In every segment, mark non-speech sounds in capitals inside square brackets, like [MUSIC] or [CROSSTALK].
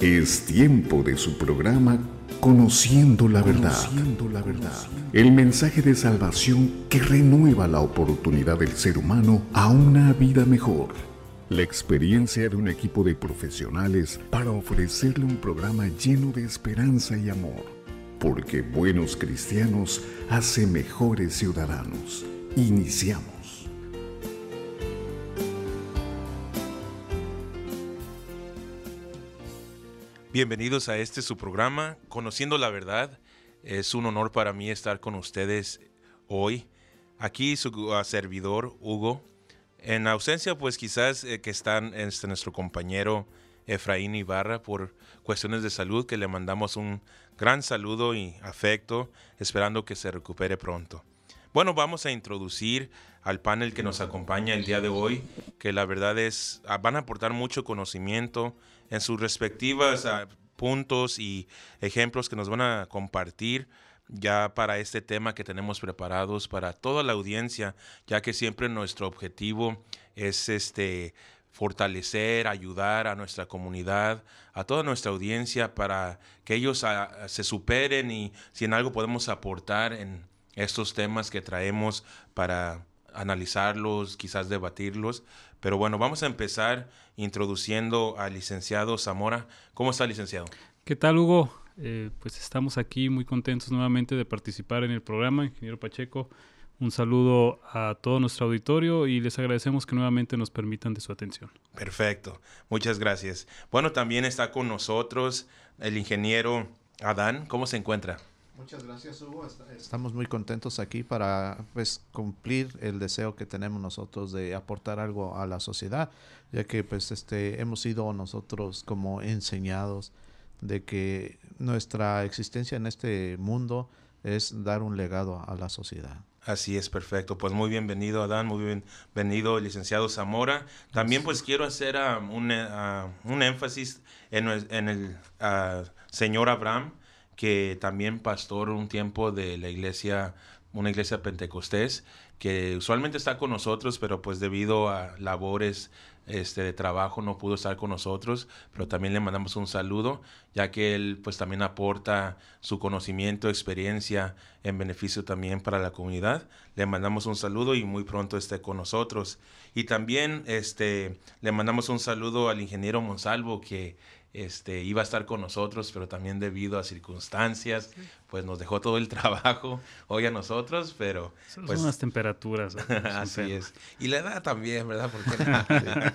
Es tiempo de su programa Conociendo la verdad. la verdad. El mensaje de salvación que renueva la oportunidad del ser humano a una vida mejor. La experiencia de un equipo de profesionales para ofrecerle un programa lleno de esperanza y amor. Porque buenos cristianos hacen mejores ciudadanos. Iniciamos. Bienvenidos a este su programa, Conociendo la Verdad. Es un honor para mí estar con ustedes hoy. Aquí su uh, servidor, Hugo. En ausencia, pues quizás eh, que están este, nuestro compañero Efraín Ibarra por cuestiones de salud, que le mandamos un gran saludo y afecto, esperando que se recupere pronto. Bueno, vamos a introducir al panel que nos acompaña el día de hoy, que la verdad es, ah, van a aportar mucho conocimiento en sus respectivos ah, puntos y ejemplos que nos van a compartir ya para este tema que tenemos preparados para toda la audiencia, ya que siempre nuestro objetivo es este fortalecer, ayudar a nuestra comunidad, a toda nuestra audiencia para que ellos ah, se superen y si en algo podemos aportar en estos temas que traemos para analizarlos, quizás debatirlos. Pero bueno, vamos a empezar introduciendo al licenciado Zamora. ¿Cómo está, licenciado? ¿Qué tal, Hugo? Eh, pues estamos aquí muy contentos nuevamente de participar en el programa, ingeniero Pacheco. Un saludo a todo nuestro auditorio y les agradecemos que nuevamente nos permitan de su atención. Perfecto, muchas gracias. Bueno, también está con nosotros el ingeniero Adán. ¿Cómo se encuentra? Muchas gracias, Hugo. Estamos muy contentos aquí para pues, cumplir el deseo que tenemos nosotros de aportar algo a la sociedad, ya que pues este hemos sido nosotros como enseñados de que nuestra existencia en este mundo es dar un legado a la sociedad. Así es, perfecto. Pues muy bienvenido, Adán, muy bienvenido, licenciado Zamora. También pues quiero hacer uh, un, uh, un, énfasis en, en el uh, señor Abraham, que también pastor un tiempo de la iglesia, una iglesia pentecostés, que usualmente está con nosotros, pero pues debido a labores este, de trabajo no pudo estar con nosotros, pero también le mandamos un saludo, ya que él pues también aporta su conocimiento, experiencia en beneficio también para la comunidad. Le mandamos un saludo y muy pronto esté con nosotros. Y también este, le mandamos un saludo al ingeniero Monsalvo, que este, iba a estar con nosotros, pero también debido a circunstancias, pues nos dejó todo el [LAUGHS] trabajo hoy a nosotros, pero... Son pues, unas temperaturas. [LAUGHS] así es. Y la edad también, ¿verdad? [LAUGHS]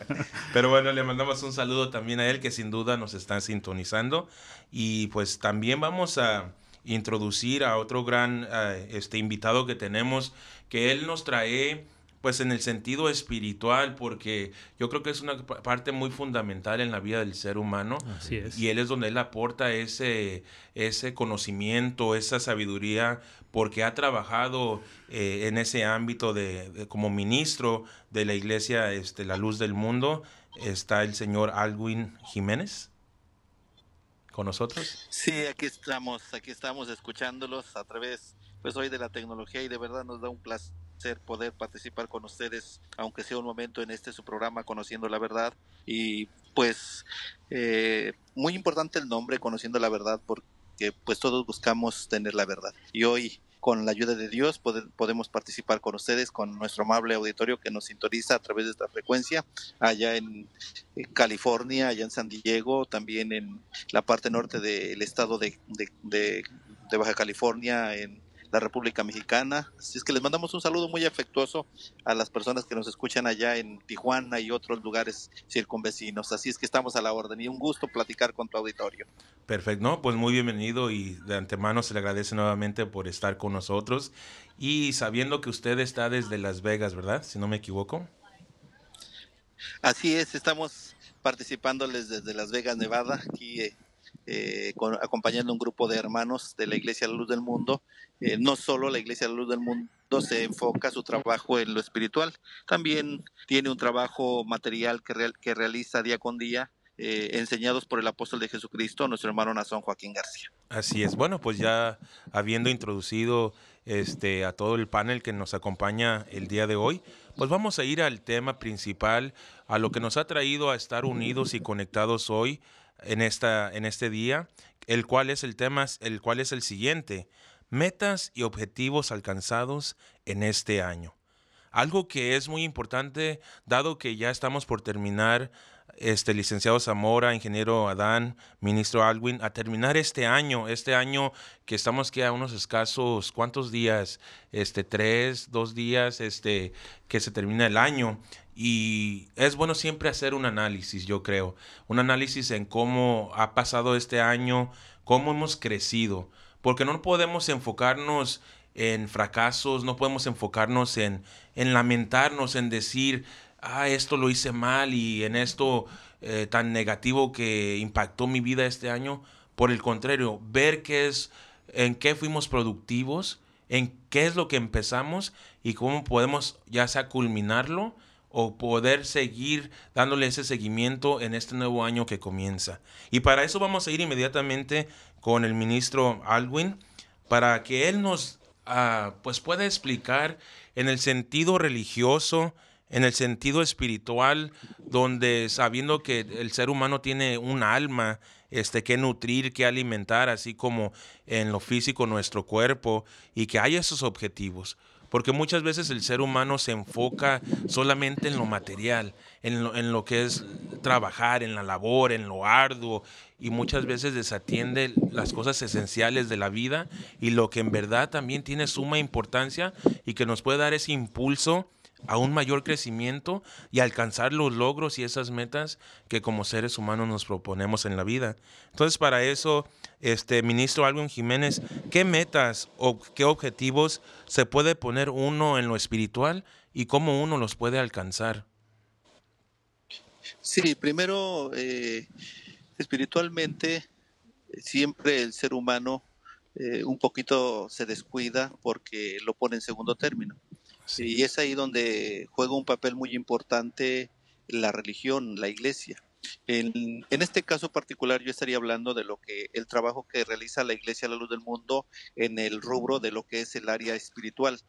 pero bueno, le mandamos un saludo también a él, que sin duda nos está sintonizando. Y pues también vamos a introducir a otro gran eh, este invitado que tenemos, que él nos trae pues en el sentido espiritual, porque yo creo que es una parte muy fundamental en la vida del ser humano. Así es. Y él es donde él aporta ese, ese conocimiento, esa sabiduría, porque ha trabajado eh, en ese ámbito de, como ministro de la iglesia este, La Luz del Mundo. Está el señor Alwin Jiménez con nosotros. Sí, aquí estamos, aquí estamos escuchándolos a través, pues hoy de la tecnología y de verdad nos da un placer poder participar con ustedes, aunque sea un momento en este su programa Conociendo la Verdad. Y pues eh, muy importante el nombre Conociendo la Verdad porque pues todos buscamos tener la verdad. Y hoy con la ayuda de Dios podemos participar con ustedes, con nuestro amable auditorio que nos sintoniza a través de esta frecuencia, allá en, California, allá en San Diego, también en la parte norte del estado de, de Baja California, en la República Mexicana. Así es que les mandamos un saludo muy afectuoso a las personas que nos escuchan allá en Tijuana y otros lugares circunvecinos. Así es que estamos a la orden y un gusto platicar con tu auditorio. Perfecto, no, pues muy bienvenido y de antemano se le agradece nuevamente por estar con nosotros y sabiendo que usted está desde Las Vegas, ¿verdad? Si no me equivoco. Así es, estamos participándoles desde Las Vegas, Nevada, aquí eh, eh, acompañando un grupo de hermanos de la Iglesia La Luz del Mundo. Eh, no solo la Iglesia La Luz del Mundo se enfoca su trabajo en lo espiritual, también tiene un trabajo material que, que realiza día con día, eh, enseñados por el apóstol de Jesucristo, nuestro hermano Nazón Joaquín García. Así es. Bueno, pues ya habiendo introducido este, a todo el panel que nos acompaña el día de hoy, pues vamos a ir al tema principal, a lo que nos ha traído a estar unidos y conectados hoy en, esta, en este día, el cual es el tema, el cual es el siguiente, metas y objetivos alcanzados en este año. Algo que es muy importante, dado que ya estamos por terminar este licenciado Zamora, ingeniero Adán, ministro Alwin, a terminar este año, este año que estamos que a unos escasos, ¿cuántos días? Este, tres, dos días, este, que se termina el año. Y es bueno siempre hacer un análisis, yo creo, un análisis en cómo ha pasado este año, cómo hemos crecido, porque no podemos enfocarnos en fracasos, no podemos enfocarnos en, en lamentarnos, en decir, ah, esto lo hice mal y en esto eh, tan negativo que impactó mi vida este año. Por el contrario, ver qué es, en qué fuimos productivos, en qué es lo que empezamos y cómo podemos ya sea culminarlo o poder seguir dándole ese seguimiento en este nuevo año que comienza. Y para eso vamos a ir inmediatamente con el ministro Alwin para que él nos ah, pues pueda explicar en el sentido religioso, en el sentido espiritual, donde sabiendo que el ser humano tiene un alma este, que nutrir, que alimentar, así como en lo físico nuestro cuerpo, y que hay esos objetivos. Porque muchas veces el ser humano se enfoca solamente en lo material, en lo, en lo que es trabajar, en la labor, en lo arduo, y muchas veces desatiende las cosas esenciales de la vida y lo que en verdad también tiene suma importancia y que nos puede dar ese impulso a un mayor crecimiento y alcanzar los logros y esas metas que como seres humanos nos proponemos en la vida. Entonces, para eso, este ministro Alvin Jiménez, ¿qué metas o qué objetivos se puede poner uno en lo espiritual y cómo uno los puede alcanzar? Sí, primero, eh, espiritualmente, siempre el ser humano eh, un poquito se descuida porque lo pone en segundo término. Y es ahí donde juega un papel muy importante la religión, la iglesia. En, este caso particular yo estaría hablando de lo que el trabajo que realiza la Iglesia a la Luz del Mundo en el rubro de lo que es el área espiritual.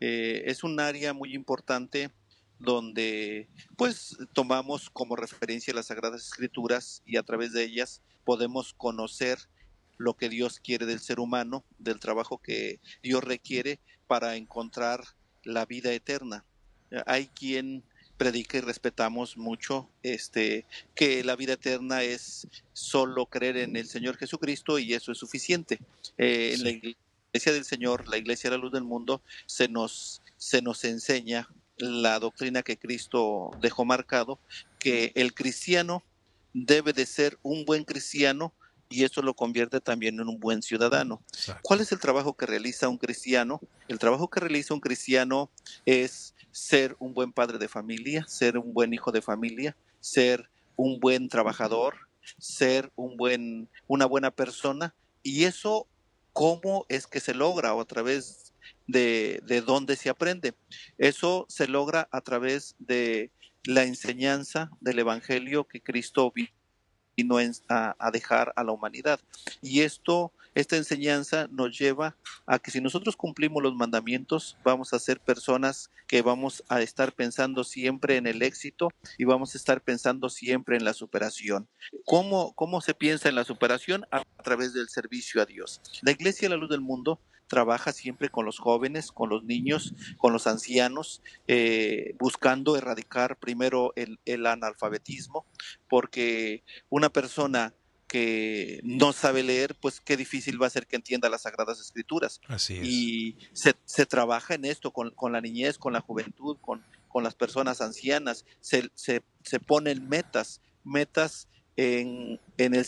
Eh, es un área muy importante donde pues tomamos como referencia las Sagradas Escrituras y a través de ellas podemos conocer lo que Dios quiere del ser humano, del trabajo que Dios requiere para encontrar la vida eterna. Hay quien predica y respetamos mucho este que la vida eterna es solo creer en el Señor Jesucristo y eso es suficiente. Eh, en la iglesia del Señor, la iglesia de la luz del mundo, se nos, se nos enseña la doctrina que Cristo dejó marcado, que el cristiano debe de ser un buen cristiano y eso lo convierte también en un buen ciudadano. ¿Cuál es el trabajo que realiza un cristiano? El trabajo que realiza un cristiano es ser un buen padre de familia, ser un buen hijo de familia, ser un buen trabajador, ser un buen, una buena persona. Y eso, ¿cómo es que se logra? O a través de, de dónde se aprende. Eso se logra a través de la enseñanza del Evangelio que Cristo no a, a dejar a la humanidad. Y esto, esta enseñanza nos lleva a que si nosotros cumplimos los mandamientos, vamos a ser personas que vamos a estar pensando siempre en el éxito y vamos a estar pensando siempre en la superación. ¿Cómo, cómo se piensa en la superación? A, a través del servicio a Dios. La Iglesia La Luz del Mundo trabaja siempre con los jóvenes, con los niños, con los ancianos, eh, buscando erradicar primero el, analfabetismo, porque una persona que no sabe leer, pues qué difícil va a ser que entienda las Sagradas Escrituras. Así es. Y se, trabaja en esto con, la niñez, con la juventud, con, con las personas ancianas. Se, se, se ponen metas, metas en, en el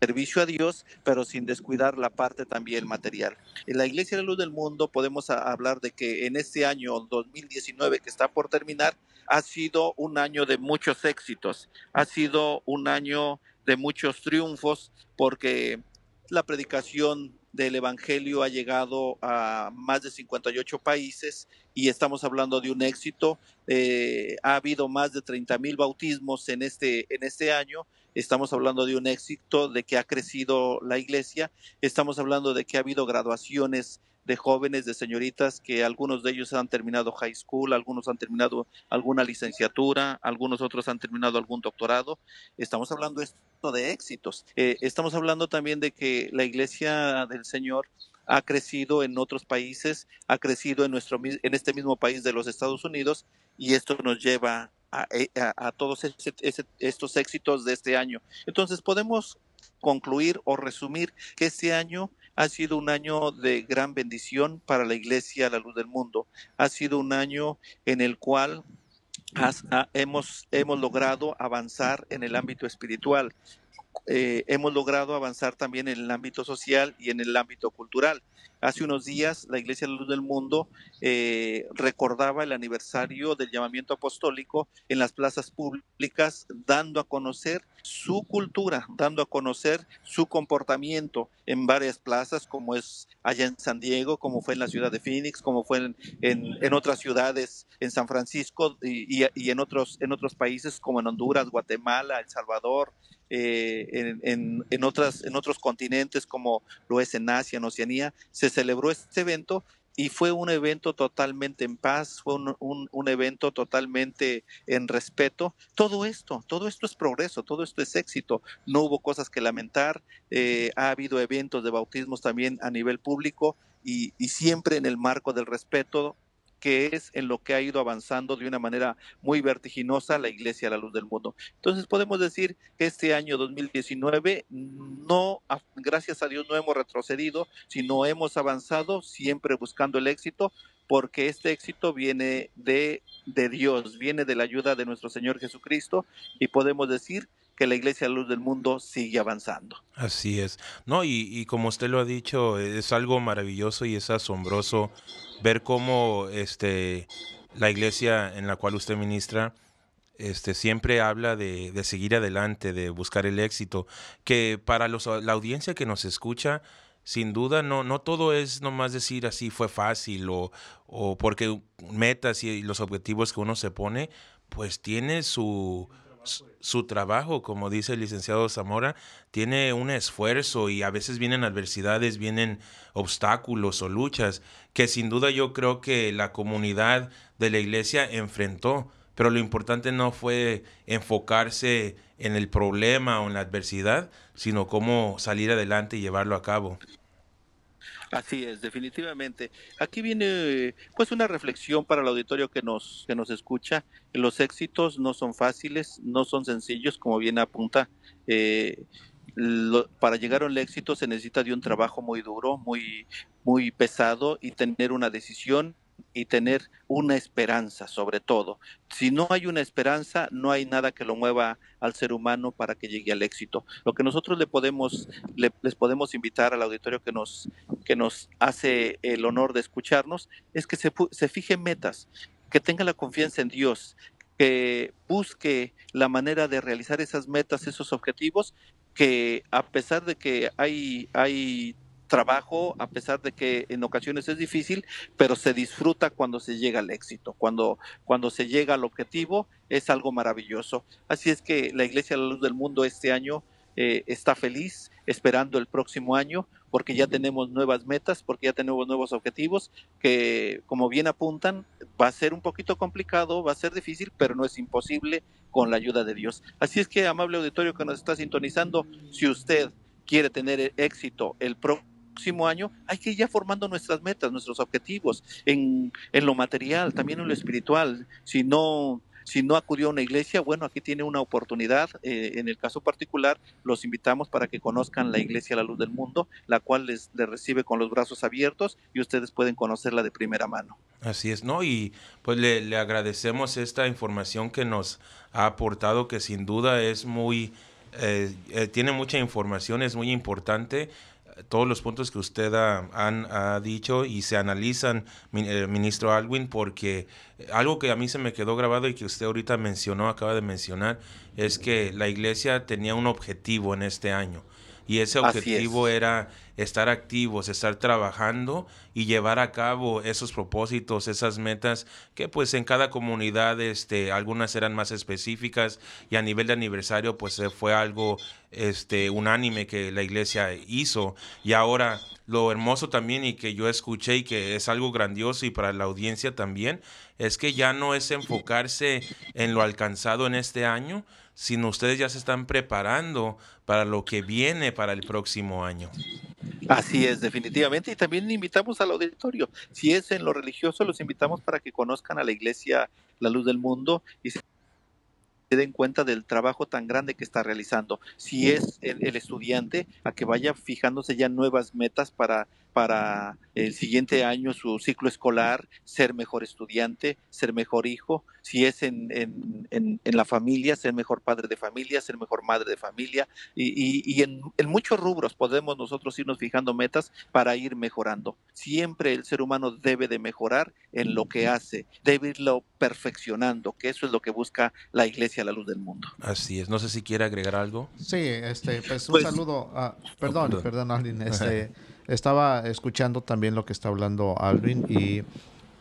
servicio a Dios, pero sin descuidar la parte también material. En la Iglesia de la Luz del Mundo podemos hablar de que en este año 2019 que está por terminar, ha sido un año de muchos éxitos, ha sido un año de muchos triunfos, porque la predicación del Evangelio ha llegado a más de 58 países y estamos hablando de un éxito. Eh, ha habido más de 30 mil bautismos en este, en este año estamos hablando de un éxito, de que ha crecido la iglesia, estamos hablando de que ha habido graduaciones de jóvenes, de señoritas, que algunos de ellos han terminado high school, algunos han terminado alguna licenciatura, algunos otros han terminado algún doctorado. Estamos hablando esto de éxitos. Eh, estamos hablando también de que la iglesia del Señor ha crecido en otros países, ha crecido en, nuestro, en este mismo país de los Estados Unidos y esto nos lleva a, eh, todos estos éxitos de este año. Entonces podemos concluir o resumir que este año ha sido un año de gran bendición para la Iglesia La Luz del Mundo. Ha sido un año en el cual hemos, hemos logrado avanzar en el ámbito espiritual. Eh, hemos logrado avanzar también en el ámbito social y en el ámbito cultural. Hace unos días la Iglesia de la Luz del Mundo eh, recordaba el aniversario del llamamiento apostólico en las plazas públicas, dando a conocer su cultura, dando a conocer su comportamiento en varias plazas, como es allá en San Diego, como fue en la ciudad de Phoenix, como fue en, otras ciudades, en San Francisco y, y, en, otros, en otros países como en Honduras, Guatemala, El Salvador, eh, en, en, otras, en otros continentes como lo es en Asia, en Oceanía, se celebró este evento y fue un evento totalmente en paz, fue un, un, evento totalmente en respeto. Todo esto, todo esto es progreso, todo esto es éxito. No hubo cosas que lamentar, eh, ha habido eventos de bautismos también a nivel público y, y siempre en el marco del respeto que es en lo que ha ido avanzando de una manera muy vertiginosa la Iglesia a la luz del mundo. Entonces podemos decir que este año 2019 no, gracias a Dios, no hemos retrocedido, sino hemos avanzado siempre buscando el éxito, porque este éxito viene de, de Dios, viene de la ayuda de nuestro Señor Jesucristo y podemos decir que la Iglesia Luz del Mundo sigue avanzando. Así es. No, y, y, como usted lo ha dicho, es algo maravilloso y es asombroso ver cómo este, la iglesia en la cual usted ministra este, siempre habla de, de seguir adelante, de buscar el éxito, que para los, la audiencia que nos escucha, sin duda no, no todo es nomás decir así fue fácil o, o porque metas y los objetivos que uno se pone, pues tiene su, su trabajo, como dice el licenciado Zamora, tiene un esfuerzo y a veces vienen adversidades, vienen obstáculos o luchas que sin duda yo creo que la comunidad de la iglesia enfrentó, pero lo importante no fue enfocarse en el problema o en la adversidad, sino cómo salir adelante y llevarlo a cabo. Así es, definitivamente. Aquí viene pues una reflexión para el auditorio que nos, que nos escucha. Los éxitos no son fáciles, no son sencillos, como bien apunta. Eh, para llegar al éxito se necesita de un trabajo muy duro, muy, muy pesado y tener una decisión y tener una esperanza sobre todo. Si no hay una esperanza, no hay nada que lo mueva al ser humano para que llegue al éxito. Lo que nosotros le podemos, les podemos invitar al auditorio que nos, que nos hace el honor de escucharnos es que se, se fije metas, que tenga la confianza en Dios, que busque la manera de realizar esas metas, esos objetivos, que a pesar de que hay, hay trabajo, a pesar de que en ocasiones es difícil, pero se disfruta cuando se llega al éxito, cuando, cuando se llega al objetivo, es algo maravilloso. Así es que la Iglesia de la Luz del Mundo este año eh, está feliz, esperando el próximo año, porque ya tenemos nuevas metas, porque ya tenemos nuevos objetivos, que como bien apuntan, va a ser un poquito complicado, va a ser difícil, pero no es imposible con la ayuda de Dios. Así es que, amable auditorio que nos está sintonizando, si usted quiere tener éxito el próximo próximo año hay que ir ya formando nuestras metas, nuestros objetivos en, en lo material, también en lo espiritual. Si no, si no acudió a una iglesia, bueno, aquí tiene una oportunidad. Eh, en el caso particular, los invitamos para que conozcan la iglesia La Luz del Mundo, la cual les, les, recibe con los brazos abiertos y ustedes pueden conocerla de primera mano. Así es, ¿no? Y pues le, le agradecemos esta información que nos ha aportado, que sin duda es muy, eh, eh, tiene mucha información, es muy importante todos los puntos que usted ha, dicho y se analizan, eh, ministro Alwin, porque algo que a mí se me quedó grabado y que usted ahorita mencionó, acaba de mencionar, es que la iglesia tenía un objetivo en este año. Y ese objetivo era estar activos, estar trabajando y llevar a cabo esos propósitos, esas metas que pues en cada comunidad este algunas eran más específicas y a nivel de aniversario pues fue algo este unánime que la iglesia hizo. Y ahora lo hermoso también y que yo escuché y que es algo grandioso y para la audiencia también es que ya no es enfocarse en lo alcanzado en este año, sino ustedes ya se están preparando para lo que viene para el próximo año. Así es, definitivamente. Y también invitamos al auditorio. Si es en lo religioso, los invitamos para que conozcan a la iglesia La Luz del Mundo y se den cuenta del trabajo tan grande que está realizando. Si es el, el estudiante, a que vaya fijándose ya nuevas metas para para el siguiente año su ciclo escolar, ser mejor estudiante, ser mejor hijo, si es en, en, en, la familia, ser mejor padre de familia, ser mejor madre de familia, y, y, y en, muchos rubros podemos nosotros irnos fijando metas para ir mejorando. Siempre el ser humano debe de mejorar en lo que hace, debe irlo perfeccionando, que eso es lo que busca la iglesia a la luz del mundo. Así es, no sé si quiere agregar algo. Sí, este, pues un pues, saludo, a, perdón, oh, perdón, perdón [LAUGHS] este... estaba escuchando también lo que está hablando Alvin y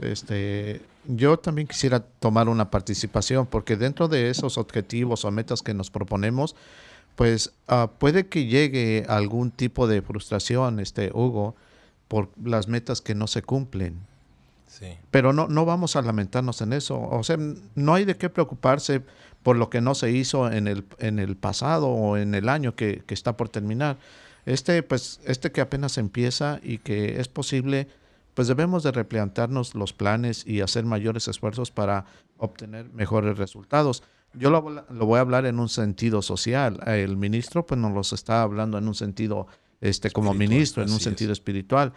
este yo también quisiera tomar una participación porque dentro de esos objetivos o metas que nos proponemos pues uh, puede que llegue algún tipo de frustración este Hugo por las metas que no se cumplen. Sí. pero no no vamos a lamentarnos en eso. O sea no hay de qué preocuparse por lo que no se hizo en el en el pasado o en el año que, que está por terminar este, pues, este que apenas empieza y que es posible, pues debemos de replantearnos los planes y hacer mayores esfuerzos para obtener mejores resultados. Yo lo, voy a hablar en un sentido social. El ministro, pues, nos los está hablando en un sentido, este, como ministro, en un sentido espiritual.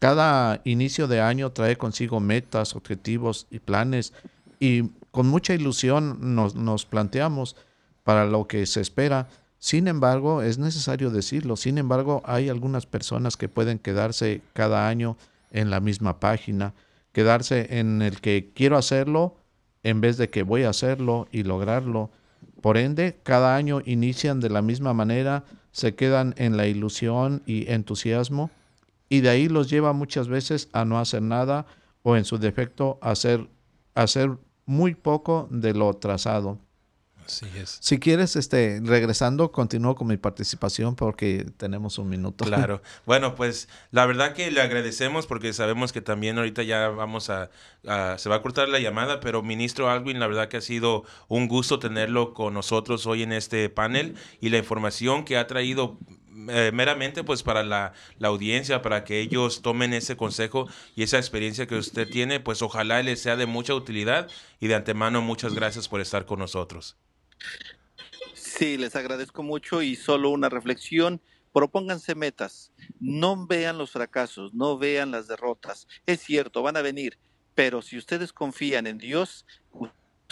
Cada inicio de año trae consigo metas, objetivos y planes y con mucha ilusión nos, nos planteamos para lo que se espera sin embargo, es necesario decirlo, sin embargo, hay algunas personas que pueden quedarse cada año en la misma página, quedarse en el que quiero hacerlo en vez de que voy a hacerlo y lograrlo. Por ende, cada año inician de la misma manera, se quedan en la ilusión y entusiasmo y de ahí los lleva muchas veces a no hacer nada o en su defecto a hacer, hacer muy poco de lo trazado. Si quieres, este, regresando, continúo con mi participación porque tenemos un minuto. Claro. [LAUGHS] Bueno, pues la verdad que le agradecemos porque sabemos que también ahorita ya vamos a, se va a cortar la llamada, pero ministro Alwin, la verdad que ha sido un gusto tenerlo con nosotros hoy en este panel y la información que ha traído eh, meramente pues para la, la, audiencia, para que ellos tomen ese consejo y esa experiencia que usted tiene, pues ojalá les sea de mucha utilidad y de antemano muchas gracias por estar con nosotros. Sí, les agradezco mucho y solo una reflexión. Propónganse metas, no vean los fracasos, no vean las derrotas. Es cierto, van a venir, pero si ustedes confían en Dios,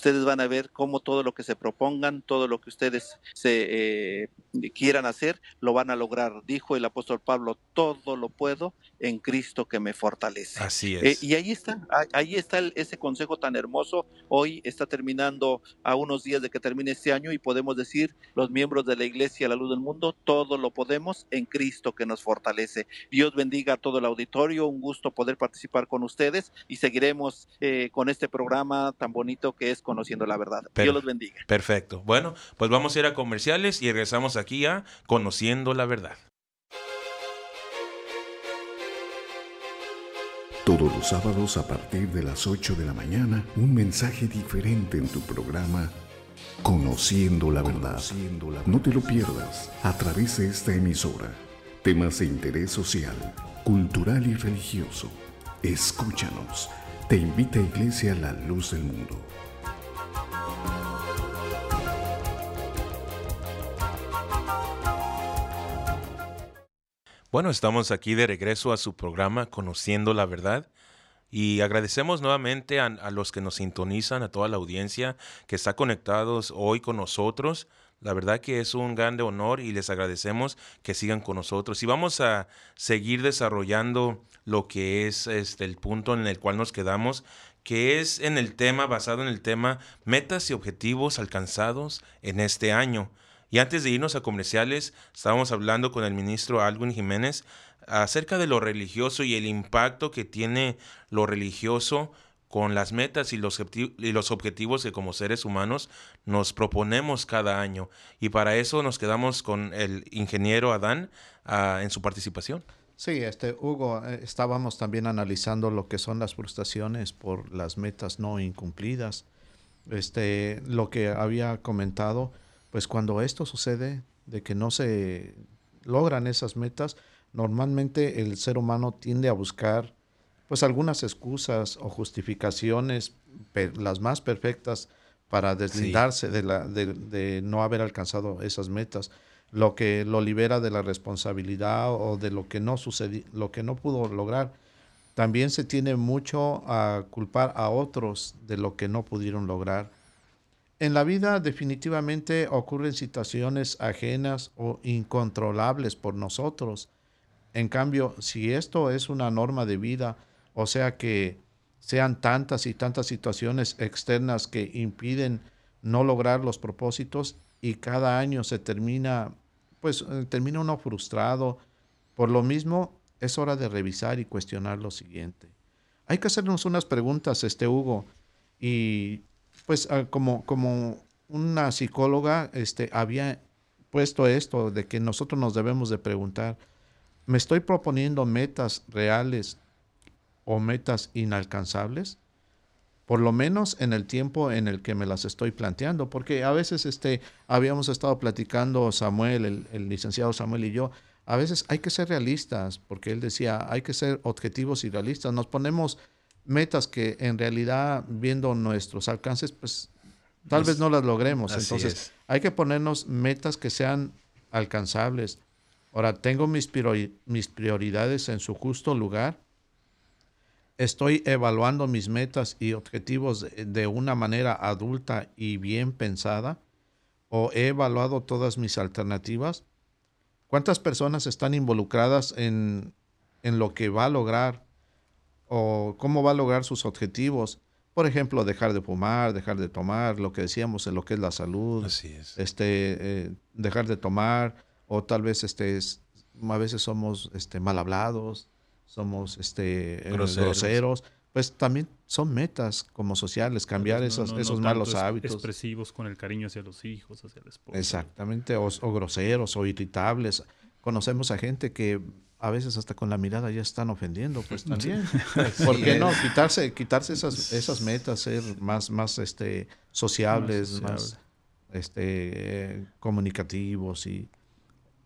ustedes van a ver cómo todo lo que se propongan, todo lo que ustedes se eh, quieran hacer, lo van a lograr. Dijo el apóstol Pablo, todo lo puedo en Cristo que me fortalece. Así eh, es. y ahí está, ahí está ese consejo tan hermoso. Hoy está terminando a unos días de que termine este año y podemos decir, los miembros de la Iglesia, la luz del mundo, todo lo podemos en Cristo que nos fortalece. Dios bendiga a todo el auditorio, un gusto poder participar con ustedes y seguiremos eh, con este programa tan bonito que es Conociendo la Verdad. Dios los bendiga. Perfecto. Bueno, pues vamos a ir a comerciales y regresamos aquí a Conociendo la Verdad. Todos los sábados a partir de las 8 de la mañana, un mensaje diferente en tu programa Conociendo la verdad. No te lo pierdas a través de esta emisora. Temas de interés social, cultural y religioso. Escúchanos. Te invita a Iglesia La Luz del Mundo. Bueno, estamos aquí de regreso a su programa Conociendo la Verdad y agradecemos nuevamente a, los que nos sintonizan, a toda la audiencia que está conectados hoy con nosotros. La verdad que es un grande honor y les agradecemos que sigan con nosotros. Y vamos a seguir desarrollando lo que es este, el punto en el cual nos quedamos, que es en el tema, basado en el tema metas y objetivos alcanzados en este año. Y antes de irnos a comerciales, estábamos hablando con el ministro Alvin Jiménez acerca de lo religioso y el impacto que tiene lo religioso con las metas y los, y los objetivos que como seres humanos nos proponemos cada año. Y para eso nos quedamos con el ingeniero Adán ah, en su participación. Sí, este Hugo, eh, estábamos también analizando lo que son las frustraciones por las metas no incumplidas. Este, lo que había comentado, pues cuando esto sucede, de que no se logran esas metas, normalmente el ser humano tiende a buscar pues algunas excusas o justificaciones, las más perfectas, para deslindarse de, la, de, no haber alcanzado esas metas, lo que lo libera de la responsabilidad o de lo que no sucedió, lo que no pudo lograr. También se tiene mucho a culpar a otros de lo que no pudieron lograr. En la vida definitivamente ocurren situaciones ajenas o incontrolables por nosotros. En cambio, si esto es una norma de vida, o sea que sean tantas y tantas situaciones externas que impiden no lograr los propósitos y cada año se termina, pues eh, termina uno frustrado. Por lo mismo, es hora de revisar y cuestionar lo siguiente. Hay que hacernos unas preguntas, este Hugo, y pues ah, como, como una psicóloga este, había puesto esto de que nosotros nos debemos de preguntar, ¿me estoy proponiendo metas reales o metas inalcanzables, por lo menos en el tiempo en el que me las estoy planteando, porque a veces este, habíamos estado platicando Samuel, el, licenciado Samuel y yo, a veces hay que ser realistas, porque él decía, hay que ser objetivos y realistas, nos ponemos metas que en realidad viendo nuestros alcances, pues tal vez no las logremos, entonces hay que ponernos metas que sean alcanzables. Ahora, tengo mis, mis prioridades en su justo lugar estoy evaluando mis metas y objetivos de una manera adulta y bien pensada? ¿O he evaluado todas mis alternativas? ¿Cuántas personas están involucradas en, lo que va a lograr o cómo va a lograr sus objetivos? Por ejemplo, dejar de fumar, dejar de tomar, lo que decíamos en lo que es la salud. Este, eh, dejar de tomar, o tal vez este, a veces somos este, mal hablados, somos este, eh, groseros. pues también son metas como sociales, cambiar esos, esos malos hábitos. Expresivos con el cariño hacia los hijos, hacia la esposa. Exactamente, o, groseros o irritables. Conocemos a gente que a veces hasta con la mirada ya están ofendiendo, pues también. [LAUGHS] [LAUGHS] ¿Por qué no? Quitarse, quitarse esas, esas metas, ser más, más este, sociables, más, este, comunicativos y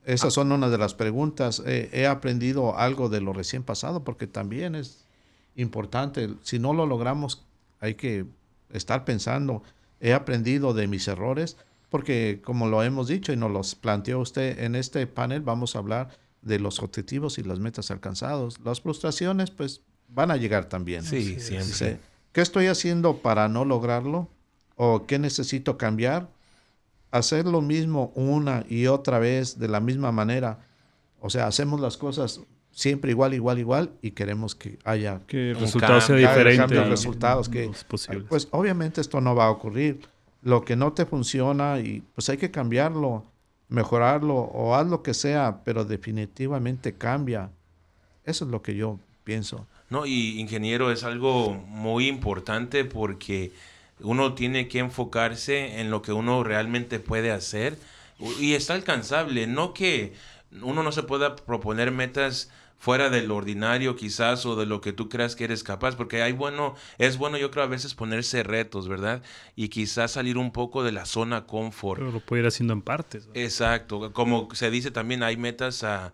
esas son una de las preguntas. he aprendido algo de lo recién pasado porque también es importante. Si no lo logramos, hay que estar pensando. He aprendido de mis errores porque, como lo hemos dicho y nos los planteó usted en este panel, vamos a hablar de los objetivos y las metas alcanzados. Las frustraciones, pues, van a llegar también. Sí, siempre. ¿Qué estoy haciendo para no lograrlo? ¿O qué necesito cambiar? hacer lo mismo una y otra vez de la misma manera. O sea, hacemos las cosas siempre igual, igual, igual y queremos que haya que el resultado sea diferente. resultados que pues obviamente esto no va a ocurrir. Lo que no te funciona y pues hay que cambiarlo, mejorarlo o haz lo que sea, pero definitivamente cambia. Eso es lo que yo pienso. No, y ingeniero es algo muy importante porque uno tiene que enfocarse en lo que uno realmente puede hacer y está alcanzable. No que uno no se pueda proponer metas fuera del ordinario quizás o de lo que tú creas que eres capaz, porque hay bueno, es bueno yo creo a veces ponerse retos, ¿verdad? Y quizás salir un poco de la zona confort. Pero lo puede ir haciendo en partes. Exacto, como se dice también hay metas a,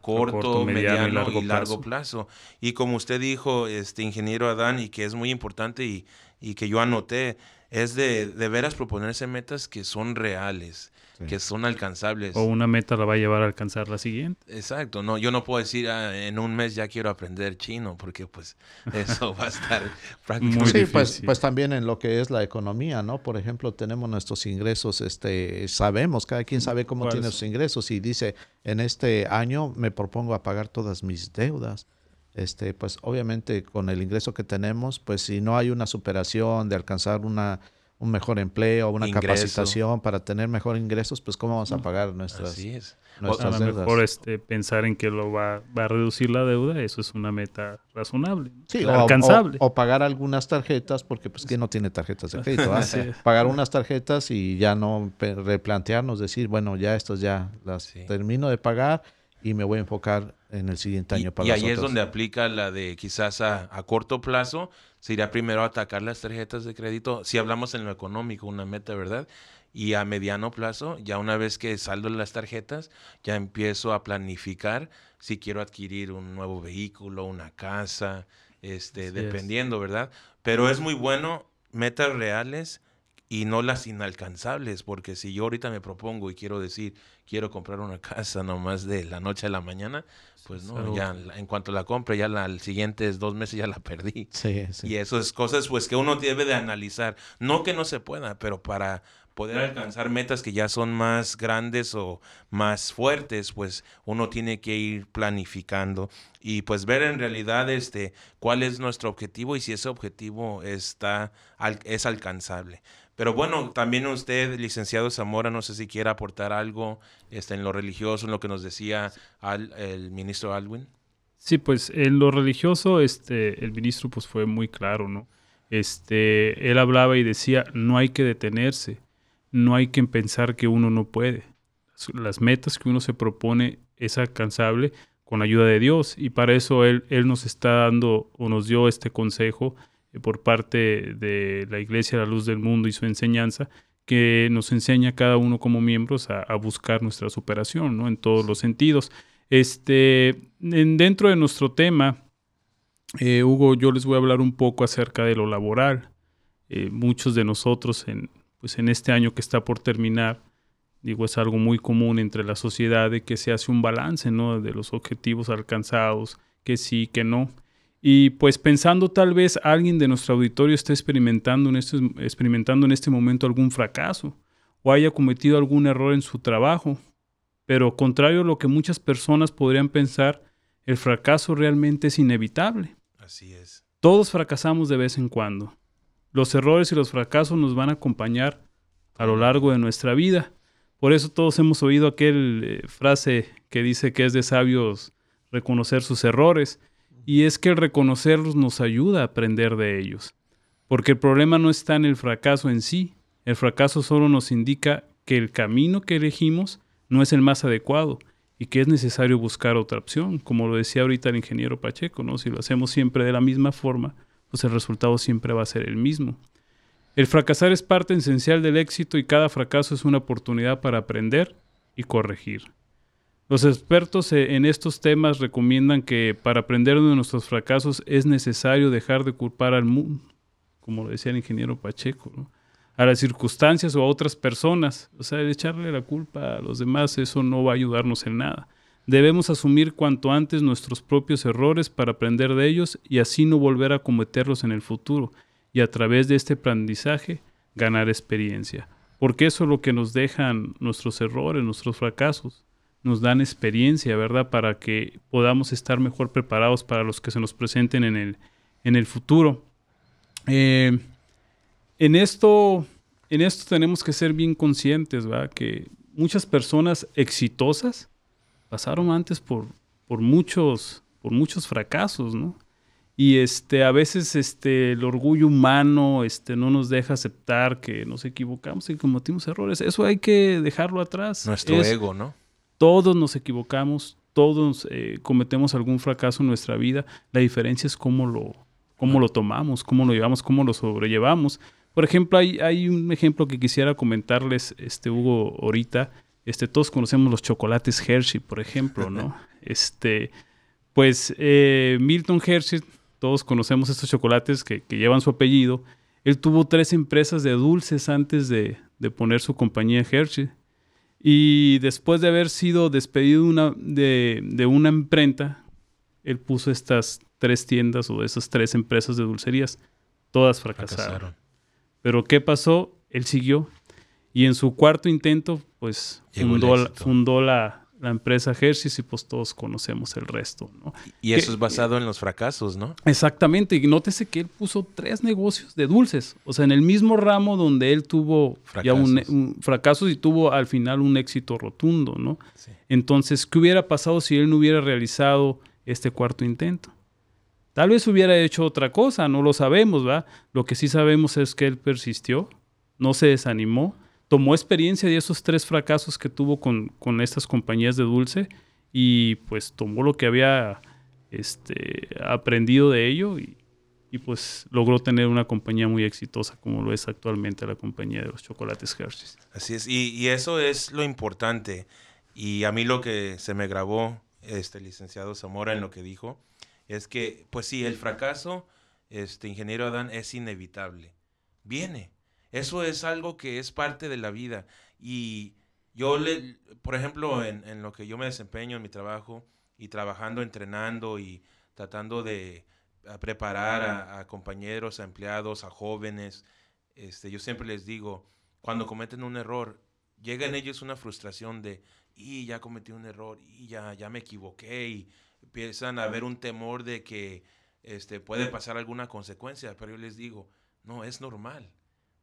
corto, mediano, y largo, plazo. Y como usted dijo, este ingeniero Adán, y que es muy importante y y que yo anoté es de, de veras proponerse metas que son reales, que son alcanzables. O una meta la va a llevar a alcanzar la siguiente. Exacto, no, yo no puedo decir ah, en un mes ya quiero aprender chino, porque pues [LAUGHS] eso va a estar prácticamente. Sí, pues, pues también en lo que es la economía, ¿no? Por ejemplo, tenemos nuestros ingresos, este, sabemos, cada quien sabe cómo tiene sus ingresos y dice, en este año me propongo a pagar todas mis deudas este, pues obviamente con el ingreso que tenemos, pues si no hay una superación de alcanzar una, un mejor empleo, una Ingreso. capacitación, para tener mejor ingresos, pues cómo vamos a pagar nuestras, Así es. A nuestras lo deudas. mejor este, pensar en que lo va, va a reducir la deuda, eso es una meta razonable, ¿no? Sí, o- alcanzable. O, o pagar algunas tarjetas, porque pues ¿quién no tiene tarjetas de crédito? ah? [LAUGHS] Pagar unas tarjetas y ya no pe- replantearnos, decir, bueno, ya estas ya las Sí. termino de pagar y me voy a enfocar en el siguiente año Y, para y ahí es donde aplica la de quizás a, a corto plazo, sería primero atacar las tarjetas de crédito, si hablamos en lo económico, una meta, ¿verdad? Y a mediano plazo, ya una vez que saldo las tarjetas, ya empiezo a planificar si quiero adquirir un nuevo vehículo, una casa, este, Así es. dependiendo, ¿verdad? Pero es muy bueno metas reales y no las inalcanzables, porque si yo ahorita me propongo y quiero decir, quiero comprar una [LAUGHS] casa nomás de la noche a la mañana, pues es no, ya en cuanto la compre, ya la, al siguientes dos meses ya la perdí. Sí, sí. Y eso es cosas pues que uno debe de analizar. No que no se pueda, pero para poder alcanzar metas que ya son más grandes o más fuertes, pues uno tiene que ir planificando y pues ver en realidad este cuál es nuestro objetivo y si ese objetivo está al- es alcanzable. Pero bueno, también usted, licenciado Zamora, no sé si quiere aportar algo este, en lo religioso, en lo que nos decía al- el ministro Alwin. Sí, pues en lo religioso, este, el ministro pues fue muy claro, ¿no? Este, él hablaba y decía, no hay que detenerse, no hay que pensar que uno no puede. Las- metas que uno se propone es alcanzable con la ayuda de Dios y para eso él, él nos está dando o nos dio este consejo eh, por parte de la Iglesia La Luz del Mundo y su enseñanza que nos enseña a cada uno como miembros a, a buscar nuestra superación, ¿no? En todos los sentidos. Este, en- dentro de nuestro tema, eh, Hugo, yo les voy a hablar un poco acerca de lo laboral. Eh, muchos de nosotros, en, pues en este año que está por terminar, digo, es algo muy común entre la sociedad de que se hace un balance, ¿no? De los objetivos alcanzados, que sí, que no. Y pues pensando tal vez alguien de nuestro auditorio esté experimentando en este, experimentando en este momento algún fracaso o haya cometido algún error en su trabajo, pero contrario a lo que muchas personas podrían pensar, el fracaso realmente es inevitable. Así es. Todos fracasamos de vez en cuando. Los errores y los fracasos nos van a acompañar a lo largo de nuestra vida. Por eso todos hemos oído aquel eh, frase que dice que es de sabios reconocer sus errores. Y es que el reconocerlos nos ayuda a aprender de ellos. Porque el problema no está en el fracaso en sí. El fracaso solo nos indica que el camino que elegimos no es el más adecuado y que es necesario buscar otra opción, como lo decía ahorita el ingeniero Pacheco, ¿no? Si lo hacemos siempre de la misma forma, pues el resultado siempre va a ser el mismo. El fracasar es parte esencial del éxito y cada fracaso es una oportunidad para aprender y corregir. Los expertos eh, en estos temas recomiendan que para aprender de nuestros fracasos es necesario dejar de culpar al mundo, como lo decía el ingeniero Pacheco, a las circunstancias o a otras personas. O sea, el echarle la culpa a los demás, eso no va a ayudarnos en nada. Debemos asumir cuanto antes nuestros propios errores para aprender de ellos y así no volver a cometerlos en el futuro y a través de este aprendizaje ganar experiencia. Porque eso es lo que nos dejan nuestros errores, nuestros fracasos. Nos dan experiencia, ¿verdad? Para que podamos estar mejor preparados para los que se nos presenten en el, en el futuro. Eh, en esto, en esto tenemos que ser bien conscientes, ¿verdad? Que muchas personas exitosas pasaron antes por, por, muchos, por muchos fracasos, ¿no? Y este, a veces este, el orgullo humano este, no nos deja aceptar que nos equivocamos y cometimos errores. Eso hay que dejarlo atrás. Nuestro Es- ego, ¿no? todos nos equivocamos, todos eh, cometemos algún fracaso en nuestra vida. La diferencia es cómo lo, cómo lo tomamos, cómo lo llevamos, cómo lo sobrellevamos. Por ejemplo, hay, hay un ejemplo que quisiera comentarles, este Hugo, ahorita. Este, todos conocemos los chocolates Hershey, por ejemplo, ¿no? [LAUGHS] este, pues eh, Milton Hershey, todos conocemos estos chocolates que, que llevan su apellido. Él tuvo tres empresas de dulces antes de, de poner su compañía Hershey. Y después de haber sido despedido una- de, de una imprenta, él puso estas tres tiendas o esas tres empresas de dulcerías. Todas fracasaron. Fracasaron. Pero ¿qué pasó? Él siguió. Y en su cuarto intento, pues fundó, la, fundó la, la empresa Hershey y pues todos conocemos el resto, ¿no? Y eso es basado en los fracasos, ¿no? Exactamente, y nótese que él puso tres negocios de dulces, o sea, en el mismo ramo donde él tuvo fracasos. ya un, fracasos y tuvo al final un éxito rotundo, ¿no? Entonces, ¿qué hubiera pasado si él no hubiera realizado este cuarto intento? Tal vez hubiera hecho otra cosa, no lo sabemos, ¿va? Lo que sí sabemos es que él persistió, no se desanimó, tomó experiencia de esos tres fracasos que tuvo con, con estas compañías de dulce y pues tomó lo que había este, aprendido de ello y, y, pues logró tener una compañía muy exitosa como lo es actualmente la compañía de los chocolates Hershey. Así es, y, y, eso es lo importante. Y a mí lo que se me grabó, este licenciado Zamora, en lo que dijo, es que, pues sí, el fracaso, este ingeniero Adán, es inevitable. Viene, eso es algo que es parte de la vida. Y yo, le, por ejemplo, en, lo que yo me desempeño en mi trabajo y trabajando, entrenando y tratando de preparar a, compañeros, a empleados, a jóvenes, este, yo siempre les digo, cuando cometen un error, llega en ellos una frustración de, y ya cometí un error, y ya, ya me equivoqué, y empiezan a ver un temor de que este, puede pasar alguna consecuencia, pero yo les digo, no, es normal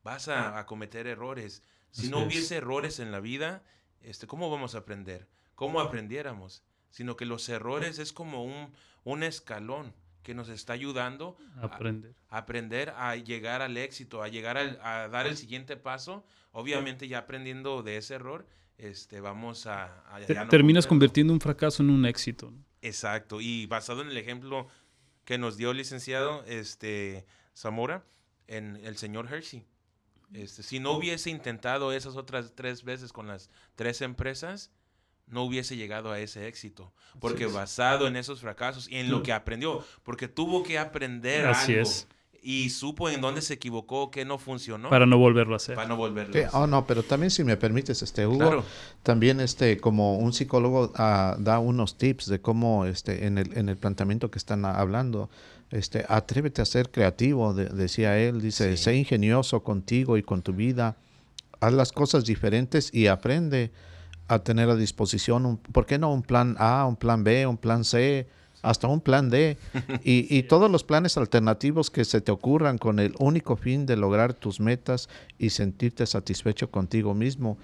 vas a, cometer errores. Si no hubiese errores en la vida, este, ¿cómo vamos a aprender? ¿Cómo aprendiéramos? Sino que los errores es como un, un escalón que nos está ayudando a aprender. A, aprender a llegar al éxito, a llegar a dar el siguiente paso. Obviamente ya aprendiendo de ese error, este, vamos a... terminas convirtiendo un fracaso en un éxito. Exacto. Y basado en el ejemplo que nos dio el licenciado este, Zamora, en el señor Hershey. Este, si no hubiese intentado esas otras tres veces con las tres empresas, no hubiese llegado a ese éxito. Porque basado en esos fracasos y en lo que aprendió, porque tuvo que aprender Así es. Y supo en dónde se equivocó, qué no funcionó. Para no volverlo a hacer. Para no volverlo a hacer. Oh, no, pero también si me permites, este Hugo, también este como un psicólogo ah, da unos tips de cómo este en el, en el planteamiento que están hablando este, atrévete a ser creativo, decía él, dice, sé ingenioso contigo y con tu vida, haz las cosas diferentes y aprende a tener a disposición, un, ¿por qué no un plan A, un plan B, un plan C, hasta un plan D? [LAUGHS] y, todos los planes alternativos que se te ocurran con el único fin de lograr tus metas y sentirte satisfecho contigo mismo.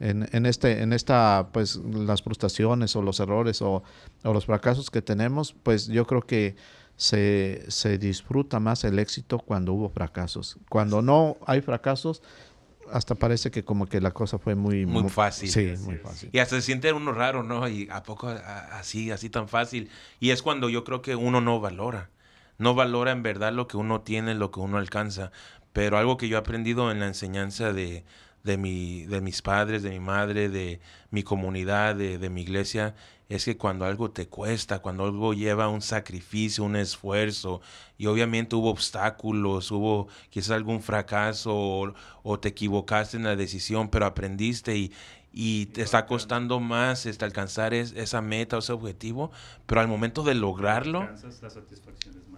En, en, este, en esta, pues, las frustraciones o los errores o, o los fracasos que tenemos, pues yo creo que se, se disfruta más el éxito cuando hubo fracasos. Cuando no hay fracasos, hasta parece que como que la cosa fue muy... Muy, fácil. Sí, muy fácil. Y hasta se siente uno raro, ¿no? Y a poco así, así tan fácil. Y es cuando yo creo que uno no valora. No valora en verdad lo que uno tiene, lo que uno alcanza. Pero algo que yo he aprendido en la enseñanza de, de, mi, de mis padres, de mi madre, de mi comunidad, de, de mi iglesia, es que cuando algo te cuesta, cuando algo lleva un sacrificio, un esfuerzo, y obviamente hubo obstáculos, hubo quizás algún fracaso o, te equivocaste en la decisión, pero aprendiste y, y te está costando más este, alcanzar esa meta o ese objetivo, pero al momento de lograrlo,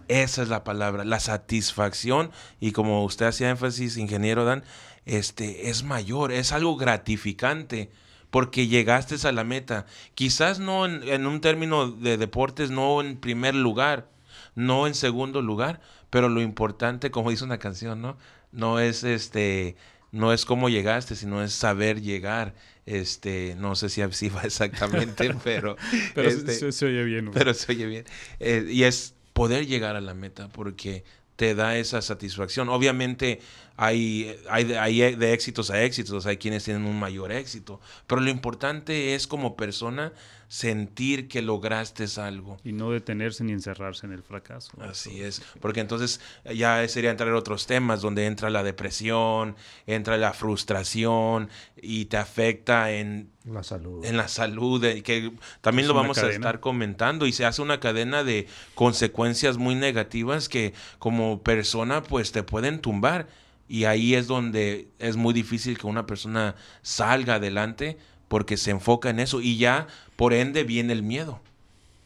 esa es la palabra, la satisfacción, y como usted hacía énfasis, ingeniero Dan, este, es mayor, es algo gratificante porque llegaste a la meta. Quizás no en, un término de deportes, no en primer lugar, no en segundo lugar, pero lo importante, como dice una canción, ¿no? No es este, no es cómo llegaste, sino es saber llegar. Este, no sé si así va exactamente, [LAUGHS] pero, pero este, se, oye bien. Pero se oye bien. Eh, y es poder llegar a la meta, porque te da esa satisfacción. Obviamente hay, hay, hay, de éxitos a éxitos, hay quienes tienen un mayor éxito, pero lo importante es como persona sentir que lograste algo. Y no detenerse ni encerrarse en el fracaso. Así es, porque entonces ya sería entrar en otros temas donde entra la depresión, entra la frustración y te afecta en la salud. En la salud, que también lo vamos a estar comentando y se hace una cadena de consecuencias muy negativas que como persona pues te pueden tumbar y ahí es donde es muy difícil que una persona salga adelante porque se enfoca en eso y ya por ende viene el miedo.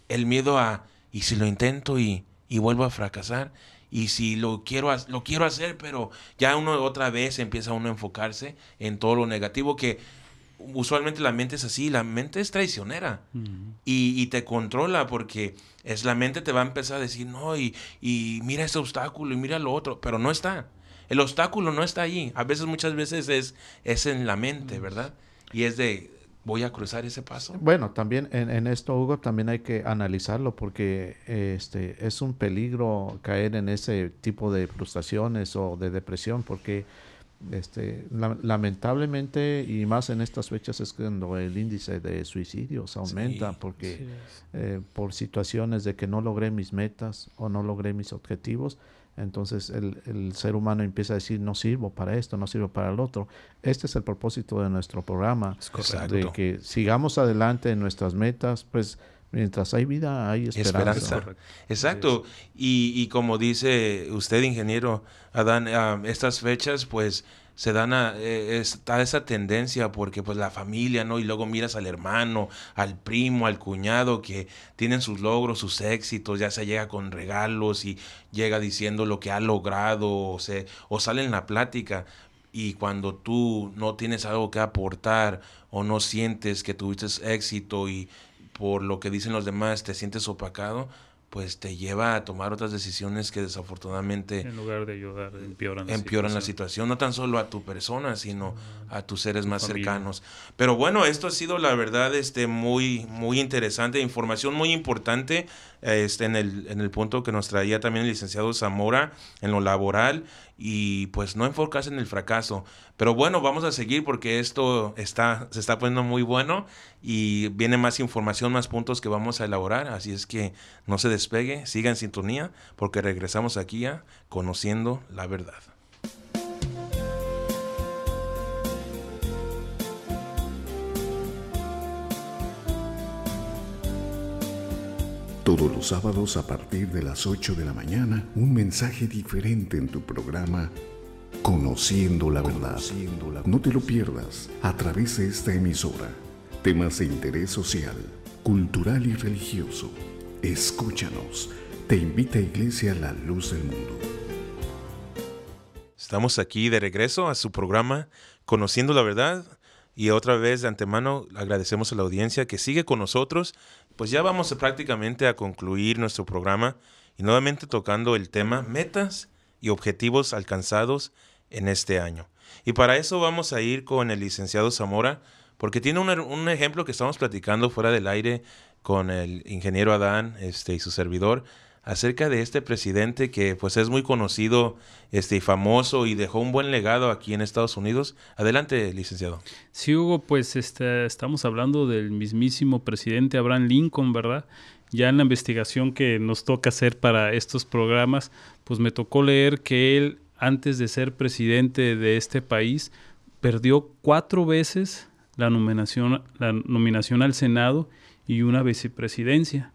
El miedo a, ¿y si lo intento y, y vuelvo a fracasar? Y si lo quiero, lo quiero hacer, pero ya uno otra vez empieza uno a enfocarse en todo lo negativo que usualmente la mente es así, la mente es traicionera y, te controla porque es la mente te va a empezar a decir, no, y, y mira ese obstáculo y mira lo otro, pero no está. El obstáculo no está ahí. A veces, muchas veces es, es en la mente, ¿verdad? Y es de, voy a cruzar ese paso. Bueno, también en, en, esto, Hugo, también hay que analizarlo porque este es un peligro caer en ese tipo de frustraciones o de depresión porque este, lamentablemente y más en estas fechas es cuando el índice de suicidios aumenta porque eh, por situaciones de que no logré mis metas o no logré mis objetivos entonces el, el, ser humano empieza a decir no sirvo para esto no sirvo para el otro este es el propósito de nuestro programa de que sigamos adelante en nuestras metas pues mientras hay vida hay esperanza, exacto. Y, y como dice usted ingeniero Adán, estas fechas pues se dan a, eh, está esa tendencia porque pues la familia, ¿no? Y luego miras al hermano, al primo, al cuñado que tienen sus logros, sus éxitos, ya se llega con regalos y llega diciendo lo que ha logrado o, se, o sale en la plática y cuando tú no tienes algo que aportar o no sientes que tuviste éxito y por lo que dicen los demás te sientes opacado, pues te lleva a tomar otras decisiones que desafortunadamente en lugar de ayudar empeoran, la, situación. no tan solo a tu persona sino a tus seres más cercanos. Pero bueno esto ha sido la verdad este muy muy interesante información muy importante este en el en el punto que nos traía también el licenciado Zamora en lo laboral y pues no enfocarse en el fracaso. Pero bueno, vamos a seguir porque esto está, se está poniendo muy bueno y viene más información, más puntos que vamos a elaborar. Así es que no se despegue, siga en sintonía porque regresamos aquí a Conociendo la Verdad. Todos los sábados a partir de las 8 de la mañana, un mensaje diferente en tu programa Conociendo la verdad. No te lo pierdas a través de esta emisora. Temas de interés social, cultural y religioso. Escúchanos. Te invita a Iglesia La Luz del Mundo. Estamos aquí de regreso a su programa Conociendo la verdad. Y otra vez de antemano agradecemos a la audiencia que sigue con nosotros pues ya vamos prácticamente a concluir nuestro programa y nuevamente tocando el tema metas y objetivos alcanzados en este año. Y para eso vamos a ir con el licenciado Zamora, porque tiene un, ejemplo que estamos platicando fuera del aire con el ingeniero Adán este, y su servidor acerca de este presidente que pues es muy conocido este, y famoso y dejó un buen legado aquí en Estados Unidos. Adelante, licenciado. Sí, Hugo, pues este, estamos hablando del mismísimo presidente Abraham Lincoln, ¿verdad? Ya en la investigación que nos toca hacer para estos programas, pues me tocó leer que él, antes de ser presidente de este país, perdió cuatro veces la nominación, la nominación al Senado y una vicepresidencia.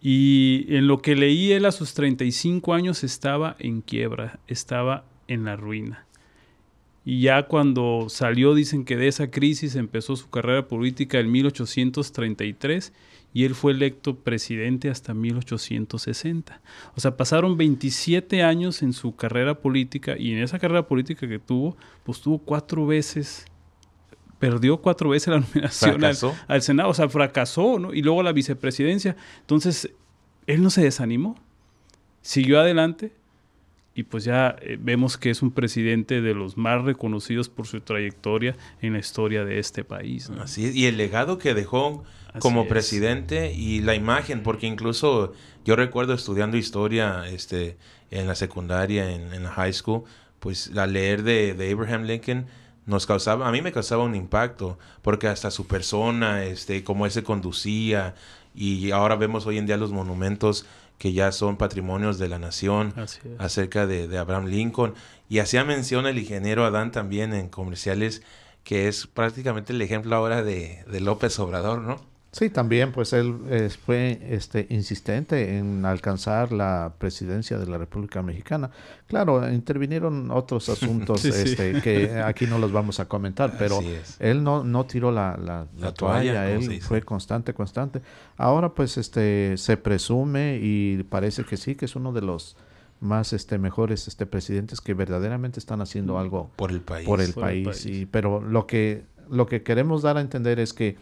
Y en lo que leí él a sus 35 años estaba en quiebra, estaba en la ruina. Y ya cuando salió, dicen que de esa crisis empezó su carrera política en 1833 y él fue electo presidente hasta 1860. O sea, pasaron 27 años en su carrera política y en esa carrera política que tuvo, pues tuvo cuatro veces perdió cuatro veces la [LAUGHS] nominación al, Senado, o sea, fracasó, ¿no? Y luego la vicepresidencia. Entonces, él no se desanimó, siguió adelante y pues ya eh, vemos que es un presidente de los más reconocidos por su trayectoria en la historia de este país. Así y el legado que dejó como presidente y la imagen, porque incluso yo recuerdo estudiando historia este, en la secundaria, en, la high school, pues la leer de, de Abraham Lincoln, nos causaba, a mí me causaba un impacto, porque hasta su persona, este, cómo él se conducía, y ahora vemos hoy en día los monumentos que ya son patrimonios de la nación acerca de, Abraham Lincoln. Y hacía mención el ingeniero Adán también en comerciales, que es prácticamente el ejemplo ahora de, de López Obrador, ¿no? Sí, también pues él fue este insistente en alcanzar la presidencia de la República Mexicana. Claro, intervinieron otros [LAUGHS] asuntos este, que aquí no los vamos a comentar, pero él no, no tiró la, la, toalla, él fue constante, constante. Ahora pues este se presume y parece que sí, que es uno de los más este mejores este presidentes que verdaderamente están haciendo algo por el país. por el país, pero lo que lo que queremos dar a entender es que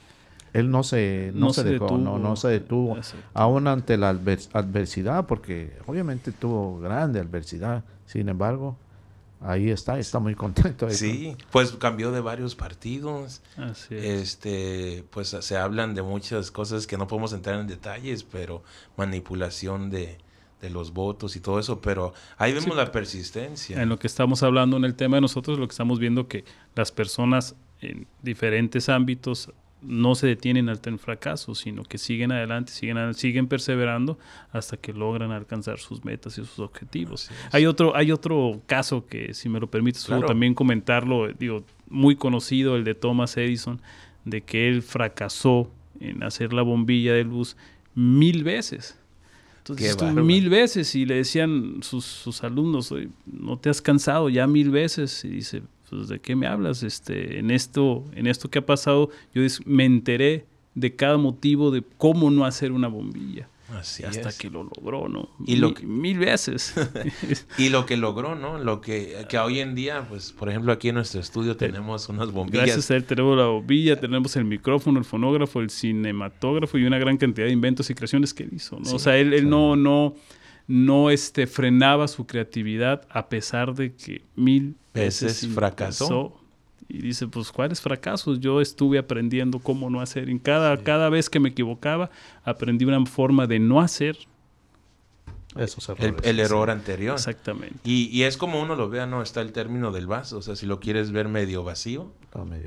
él no se, no, se, dejó, no, no se detuvo, aún ante la adversidad, porque obviamente tuvo grande adversidad, sin embargo, ahí está, está muy contento. sí, pues cambió de varios partidos. Este, pues se hablan de muchas cosas que no podemos entrar en detalles, pero manipulación de, de los votos y todo eso, pero ahí vemos la persistencia. En lo que estamos hablando en el tema de nosotros, lo que estamos viendo que las personas en diferentes ámbitos no se detienen ante el fracaso, sino que siguen adelante, siguen, siguen perseverando hasta que logran alcanzar sus metas y sus objetivos. Hay otro, hay otro caso que, si me lo permites, también comentarlo, digo, muy conocido, el de Thomas Edison, de que él fracasó en hacer la bombilla de luz mil veces. Entonces, mil veces y le decían sus, sus alumnos, no te has cansado ya mil veces. Y dice, pues, ¿de qué me hablas? Este, en esto, en esto que ha pasado, yo me enteré de cada motivo de cómo no hacer una bombilla. Así hasta que lo logró, ¿no? Y lo mil, veces. [LAUGHS] y lo que logró, ¿no? Lo que, que hoy en día, pues, por ejemplo, aquí en nuestro estudio tenemos unas bombillas. Gracias a él tenemos la bombilla, tenemos el micrófono, el fonógrafo, el cinematógrafo y una gran cantidad de inventos y creaciones que él hizo, ¿no? o sea, él, él no, no, no este, frenaba su creatividad a pesar de que mil veces, fracasó. Y dice, pues, ¿cuáles fracasos? Yo estuve aprendiendo cómo no hacer. En cada, cada vez que me equivocaba, aprendí una forma de no hacer. Esos El, error anterior. Exactamente. Y, y, es como uno lo vea, ¿no? Está el término del vaso. O sea, si lo quieres ver medio vacío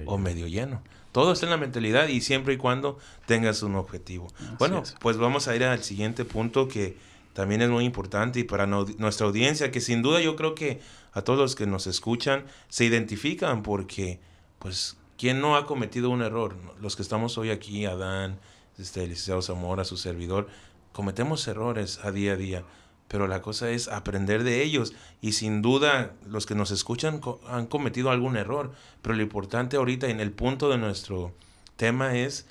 o medio, lleno. Todo está en la mentalidad y siempre y cuando tengas un objetivo. bueno, pues vamos a ir al siguiente punto que también es muy importante y para nuestra audiencia, que sin duda yo creo que a todos los que nos escuchan se identifican porque, pues, ¿quién no ha cometido un error? Los que estamos hoy aquí, Adán, este, el Zamora, su servidor, cometemos errores a día a día, pero la cosa es aprender de ellos y sin duda los que nos escuchan han cometido algún error, pero lo importante ahorita en el punto de nuestro tema es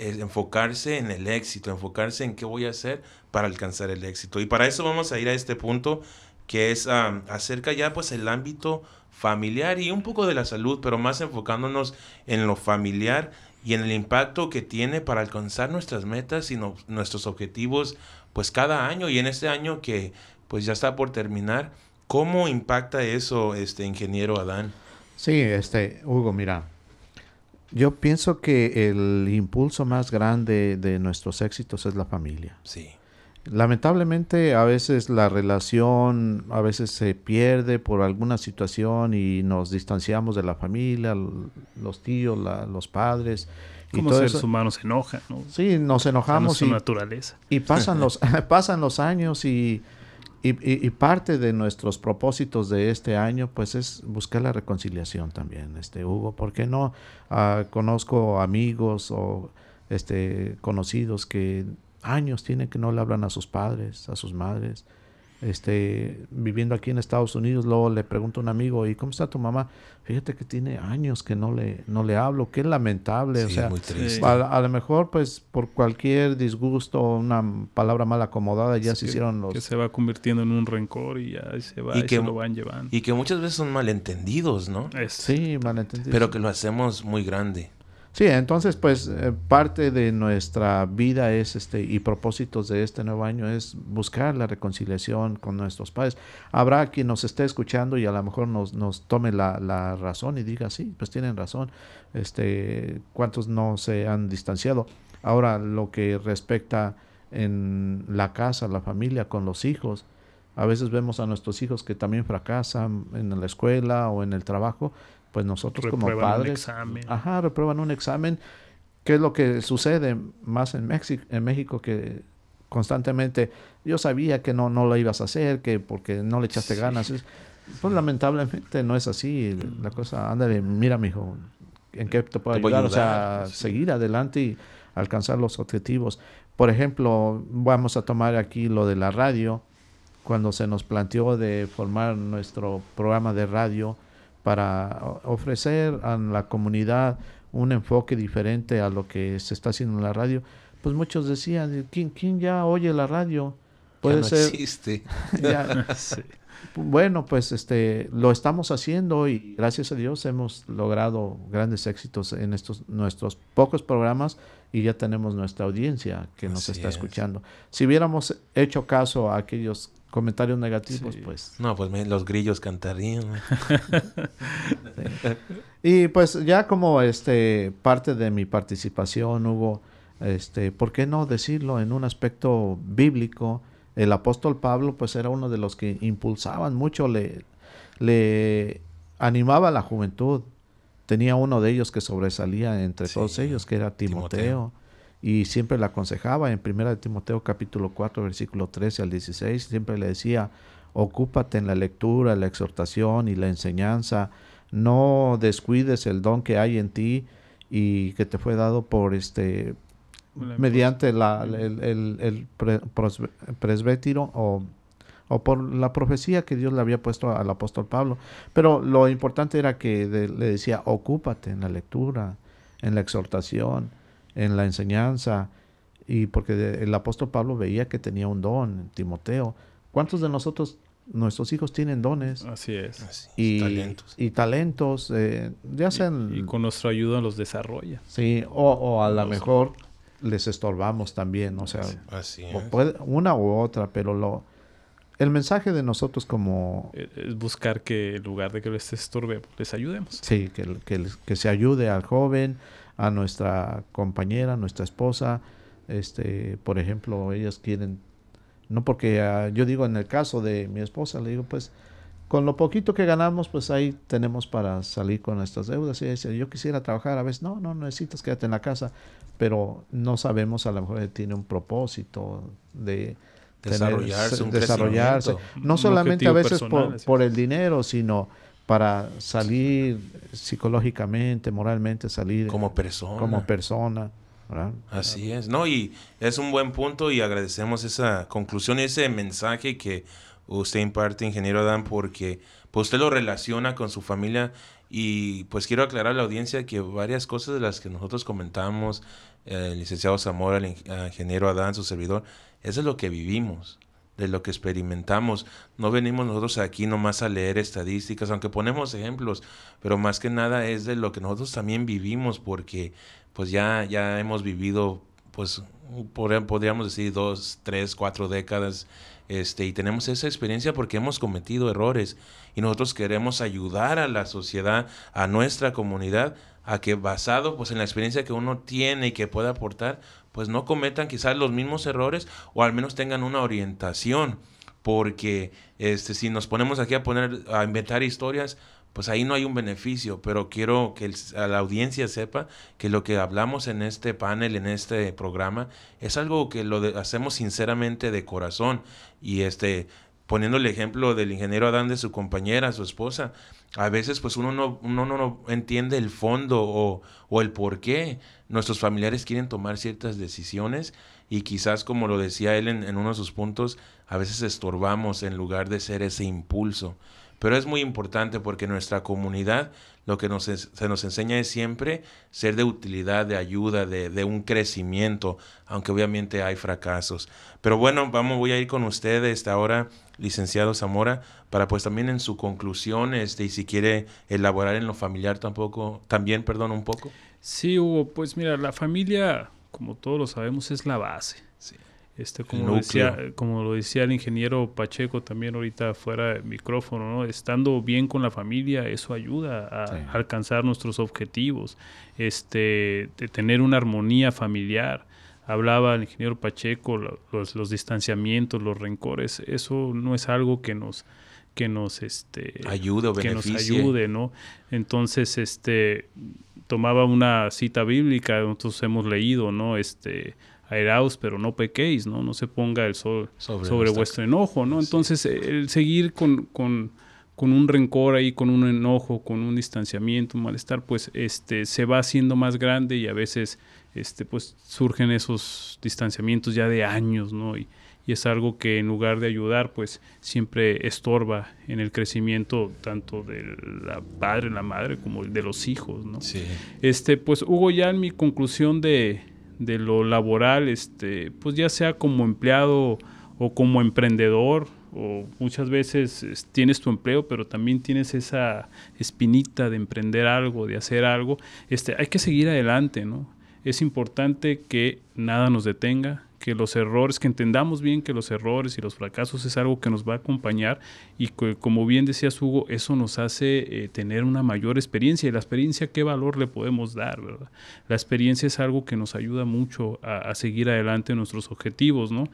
enfocarse en el éxito, enfocarse en qué voy a hacer para alcanzar el éxito. Y para eso vamos a ir a este punto que es acerca ya pues el ámbito familiar y un poco de la salud, pero más enfocándonos en lo familiar y en el impacto que tiene para alcanzar nuestras metas y nuestros objetivos pues cada año y en este año que pues ya está por terminar, ¿cómo impacta eso este ingeniero Adán? Sí, este Hugo, mira, yo pienso que el impulso más grande de nuestros éxitos es la familia. Sí. Lamentablemente a veces la relación a veces se pierde por alguna situación y nos distanciamos de la familia, los tíos, los padres. Como seres humanos se enojan, ¿no? Sí, nos enojamos. y, naturaleza. Y pasan los, [LAUGHS] [LAUGHS] pasan los años y y, parte de nuestros propósitos de este año, pues es buscar la reconciliación también, este Hugo. porque no ah, conozco amigos o este conocidos que años tienen que no le hablan a sus padres, a sus madres? Este, viviendo aquí en Estados Unidos, luego le pregunto a un amigo, ¿y cómo está tu mamá? Fíjate que tiene años que no le, no le hablo, qué lamentable, o sea, A, lo mejor pues por cualquier disgusto, una palabra mal acomodada, ya se hicieron los... Que se va convirtiendo en un rencor y ya se va y, que, lo van llevando. Y que muchas veces son malentendidos, ¿no? Sí, malentendidos. Pero que lo hacemos muy grande. Sí, entonces pues eh, parte de nuestra vida es este y propósitos de este nuevo año es buscar la reconciliación con nuestros padres. Habrá quien nos esté escuchando y a lo mejor nos, nos tome la, la razón y diga, sí, pues tienen razón, este, cuántos no se han distanciado. Ahora, lo que respecta en la casa, la familia, con los hijos, a veces vemos a nuestros hijos que también fracasan en la escuela o en el trabajo pues nosotros como padres, un examen. ajá, reprueban un examen. ¿Qué es lo que sucede más en México, en México que constantemente yo sabía que no, no lo ibas a hacer, que porque no le echaste ganas? Pues lamentablemente no es así. La cosa, ándale, mira, mijo, ¿en qué te puedo ayudar? O sea, seguir adelante y alcanzar los objetivos. Por ejemplo, vamos a tomar aquí lo de la radio. Cuando se nos planteó de formar nuestro programa de radio, para ofrecer a la comunidad un enfoque diferente a lo que se está haciendo en la radio, pues muchos decían, ¿quién, quién ya oye la radio? Puede ser. Existe. [LAUGHS] [LAUGHS] bueno, pues este lo estamos haciendo y gracias a Dios hemos logrado grandes éxitos en estos nuestros pocos programas y ya tenemos nuestra audiencia que nos está escuchando. Si hubiéramos hecho caso a aquellos comentarios negativos, pues no, pues los grillos cantarían. [LAUGHS] Y pues ya como este parte de mi participación hubo este, ¿por qué no decirlo en un aspecto bíblico? el apóstol Pablo pues era uno de los que impulsaban mucho, le, le animaba a la juventud. Tenía uno de ellos que sobresalía entre todos ellos, que era Timoteo, y siempre le aconsejaba. En primera de Timoteo capítulo 4 versículo 13 al 16, siempre le decía, ocúpate en la lectura, la exhortación y la enseñanza, no descuides el don que hay en ti y que te fue dado por este mediante la, el, el, presbítero o, o, por la profecía que Dios le había puesto al apóstol Pablo. Pero lo importante era que le decía, ocúpate en la lectura, en la exhortación, en la enseñanza, y porque el apóstol Pablo veía que tenía un don, Timoteo. ¿Cuántos de nosotros nuestros hijos tienen dones. Así es. y, talentos. Y talentos, eh, ya sean... Y, con nuestra ayuda los desarrolla. Sí, o, o a lo mejor les estorbamos también, o sea, una u otra, pero lo el mensaje de nosotros como e, es buscar que en lugar de que les estorbe, les ayudemos. Sí, que, que, que se ayude al joven, a nuestra compañera, nuestra esposa, este, por ejemplo, ellas quieren no porque ah, yo digo en el caso de mi esposa le digo pues con lo poquito que ganamos, pues ahí tenemos para salir con nuestras deudas. Y dice, yo quisiera trabajar, a veces, no, no necesitas, quédate en la casa, pero no sabemos, a lo mejor tiene un propósito de desarrollarse, desarrollarse. no solamente a veces por, el dinero, sino para salir psicológicamente, moralmente, salir como persona. Como persona. Así es, ¿no? Y es un buen punto y agradecemos esa conclusión, ese mensaje que usted imparte, ingeniero Adán, porque pues usted lo relaciona con su familia y pues quiero aclarar a la audiencia que varias cosas de las que nosotros comentamos, el licenciado Zamora, el ingeniero Adán, su servidor, eso es lo que vivimos, de lo que experimentamos. No venimos nosotros aquí nomás a leer estadísticas, aunque ponemos ejemplos, pero más que nada es de lo que nosotros también vivimos, porque pues ya, ya hemos vivido, pues podríamos decir dos, tres, cuatro décadas este, y tenemos esa experiencia porque hemos cometido errores y nosotros queremos ayudar a la sociedad, a nuestra comunidad, a que basado pues en la experiencia que uno tiene y que puede aportar, pues no cometan quizás los mismos errores o al menos tengan una orientación, porque este si nos ponemos aquí a poner a inventar historias, pues ahí no hay un beneficio, pero quiero que la audiencia sepa que lo que hablamos en este panel, en este programa, es algo que lo hacemos sinceramente de corazón y este poniendo el ejemplo del ingeniero Adán de su compañera, su esposa, a veces pues uno no, uno no entiende el fondo o, el por qué nuestros familiares quieren tomar ciertas decisiones y quizás como lo decía él en uno de sus puntos, a veces estorbamos en lugar de ser ese impulso. Pero es muy importante porque nuestra comunidad lo que nos, se nos enseña es siempre ser de utilidad, de ayuda, de, de, un crecimiento, aunque obviamente hay fracasos. Pero bueno, vamos, voy a ir con usted esta hora, licenciado Zamora, para pues también en su conclusión, este, y si quiere elaborar en lo familiar tampoco, también, perdón, un poco. Sí, Hugo, pues mira, la familia, como todos lo sabemos, es la base. Sí. Este, como, lo decía, como lo decía el ingeniero Pacheco también ahorita fuera de micrófono, ¿no? estando bien con la familia, eso ayuda a alcanzar nuestros objetivos, este, de tener una armonía familiar. Hablaba el ingeniero Pacheco, los, los distanciamientos, los rencores, eso no es algo que nos, que nos este ayude o que nos ayude no entonces este tomaba una cita bíblica nosotros hemos leído no este airaos, pero no pequéis, ¿no? No se ponga el sol sobre, vuestro enojo, ¿no? Entonces, el seguir con, con, con, un rencor ahí, con un enojo, con un distanciamiento, un malestar, pues este, se va haciendo más grande y a veces este, pues, surgen esos distanciamientos ya de años, ¿no? Y, y es algo que en lugar de ayudar, pues siempre estorba en el crecimiento tanto del padre, la madre, como de los hijos, ¿no? Sí. Este, pues Hugo, ya en mi conclusión de, de lo laboral, este, pues ya sea como empleado o como emprendedor, o muchas veces tienes tu empleo, pero también tienes esa espinita de emprender algo, de hacer algo, este, hay que seguir adelante, ¿no? Es importante que nada nos detenga, que los errores, que entendamos bien que los errores y los fracasos es algo que nos va a acompañar y que, como bien decías Hugo, eso nos hace eh, tener una mayor experiencia y la experiencia qué valor le podemos dar, ¿verdad? La experiencia es algo que nos ayuda mucho a, a seguir adelante nuestros objetivos, ¿no?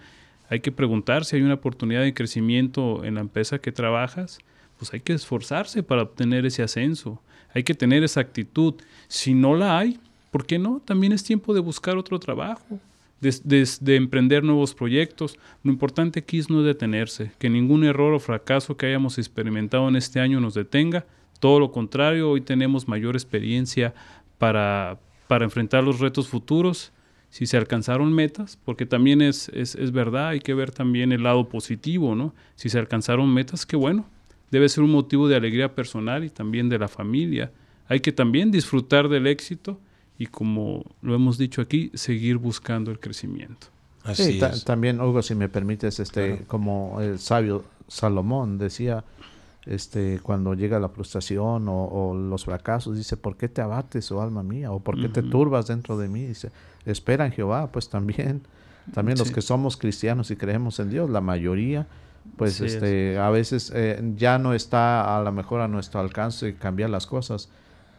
Hay que preguntar si hay una oportunidad de crecimiento en la empresa que trabajas, pues hay que esforzarse para obtener ese ascenso, hay que tener esa actitud. Si no la hay, ¿por qué no? También es tiempo de buscar otro trabajo de, emprender nuevos proyectos. Lo importante aquí es no detenerse, que ningún error o fracaso que hayamos experimentado en este año nos detenga. Todo lo contrario, hoy tenemos mayor experiencia para, para enfrentar los retos futuros. Si se alcanzaron metas, porque también es, es, es verdad, hay que ver también el lado positivo, ¿no? Si se alcanzaron metas, qué bueno. Debe ser un motivo de alegría personal y también de la familia. Hay que también disfrutar del éxito y como lo hemos dicho aquí, seguir buscando el crecimiento. Así también, Hugo, si me permites, este, como el sabio Salomón decía, este, cuando llega la frustración o, los fracasos, dice, ¿por qué te abates, oh alma mía? ¿O por qué te turbas dentro de mí? Dice, espera en Jehová, pues también, también los que somos cristianos y creemos en Dios, la mayoría, pues este, a veces eh, ya no está a lo mejor a nuestro alcance cambiar las cosas,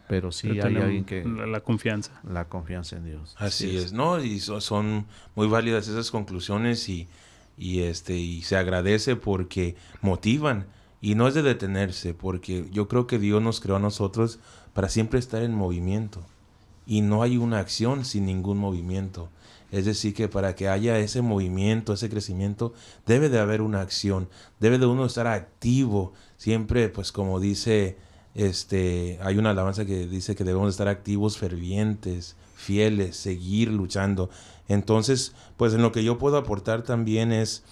pero sí hay alguien que... La, confianza. La confianza en Dios. Así es. ¿no? Y son muy válidas esas conclusiones y, y, este, y se agradece porque motivan. Y no es de detenerse, porque yo creo que Dios nos creó a nosotros para siempre estar en movimiento. Y no hay una acción sin ningún movimiento. Es decir, que para que haya ese movimiento, ese crecimiento, debe de haber una acción. Debe de uno estar activo. Siempre, pues como dice este, hay una alabanza que dice que debemos estar activos, fervientes, fieles, seguir luchando. Entonces, pues en lo que yo puedo aportar también es,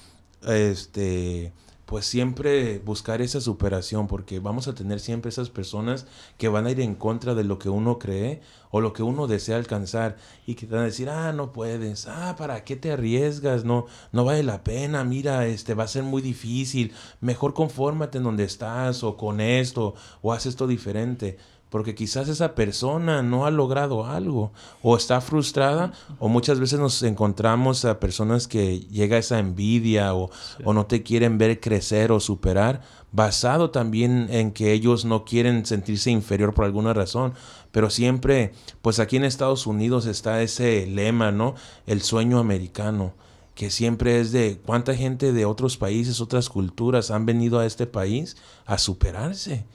este, pues siempre buscar esa superación, porque vamos a tener siempre esas personas que van a ir en contra de lo que uno cree o lo que uno desea alcanzar y que te van a decir, ah, no puedes, ah, ¿para qué te arriesgas? No, no vale la pena, mira, este va a ser muy difícil, mejor confórmate en donde estás o con esto o haz esto diferente porque quizás esa persona no ha logrado algo o está frustrada o muchas veces nos encontramos a personas que llega esa envidia o, o, no te quieren ver crecer o superar basado también en que ellos no quieren sentirse inferior por alguna razón. Pero siempre pues aquí en Estados Unidos está ese lema no el sueño americano que siempre es de cuánta gente de otros países, otras culturas han venido a este país a superarse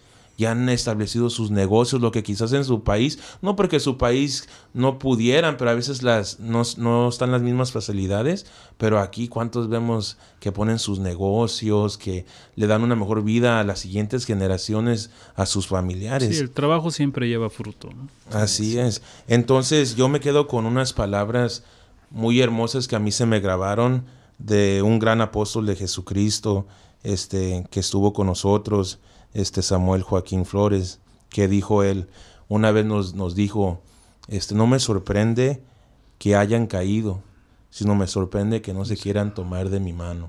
ya han establecido sus negocios, lo que quizás en su país, no porque su país no pudieran, pero a veces las, no, no están las mismas facilidades, pero aquí cuántos vemos que ponen sus negocios, que le dan una mejor vida a las siguientes generaciones, a sus familiares. Sí, el trabajo siempre lleva fruto. Así es. Entonces yo me quedo con unas palabras muy hermosas que a mí se me grabaron de un gran apóstol de Jesucristo, este, que estuvo con nosotros, este Samuel Joaquín Flores, que dijo él, una vez nos, nos dijo, este, no me sorprende que hayan caído, sino me sorprende que no se quieran tomar de mi mano.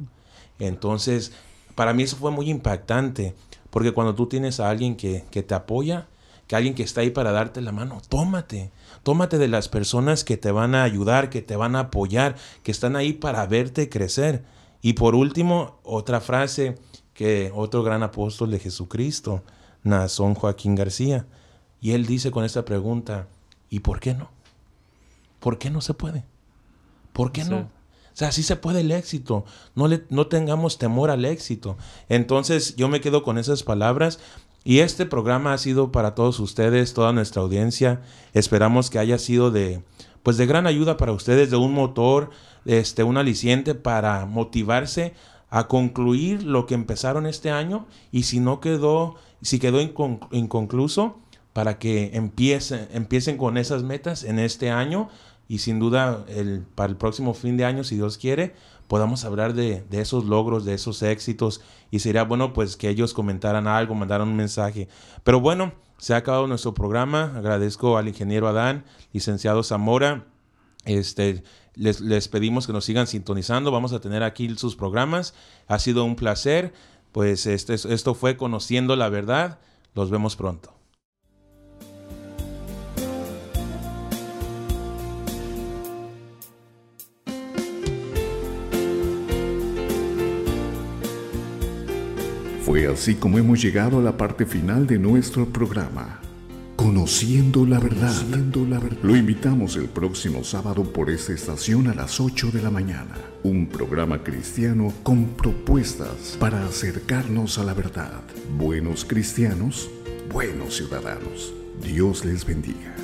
Entonces, para mí eso fue muy impactante, porque cuando tú tienes a alguien que, que te apoya, que alguien que está ahí para darte la mano, tómate, tómate de las personas que te van a ayudar, que te van a apoyar, que están ahí para verte crecer. Y por último, otra frase que otro gran apóstol de Jesucristo, Nazón Joaquín García. Y él dice con esta pregunta, ¿y por qué no? ¿Por qué no se puede? ¿Por qué no? O sea, sí se puede el éxito. No, le, no tengamos temor al éxito. Entonces yo me quedo con esas palabras. Y este programa ha sido para todos ustedes, toda nuestra audiencia. Esperamos que haya sido de, pues de gran ayuda para ustedes, de un motor, este, un aliciente para motivarse a concluir lo que empezaron este año y si no quedó, si quedó inconcluso, para que empiecen, empiecen con esas metas en este año y sin duda el, para el próximo fin de año, si Dios quiere, podamos hablar de, de, esos logros, de esos éxitos y sería bueno pues que ellos comentaran algo, mandaran un mensaje. Pero bueno, se ha acabado nuestro programa. Agradezco al ingeniero Adán, licenciado Zamora Este, les, les pedimos que nos sigan sintonizando. Vamos a tener aquí sus programas. Ha sido un placer. Pues este, esto fue Conociendo la Verdad. Los vemos pronto. Fue así como hemos llegado a la parte final de nuestro programa. Conociendo la verdad. Lo invitamos el próximo sábado por esta estación a las 8 de la mañana. Un programa cristiano con propuestas para acercarnos a la verdad. Buenos cristianos, buenos ciudadanos. Dios les bendiga.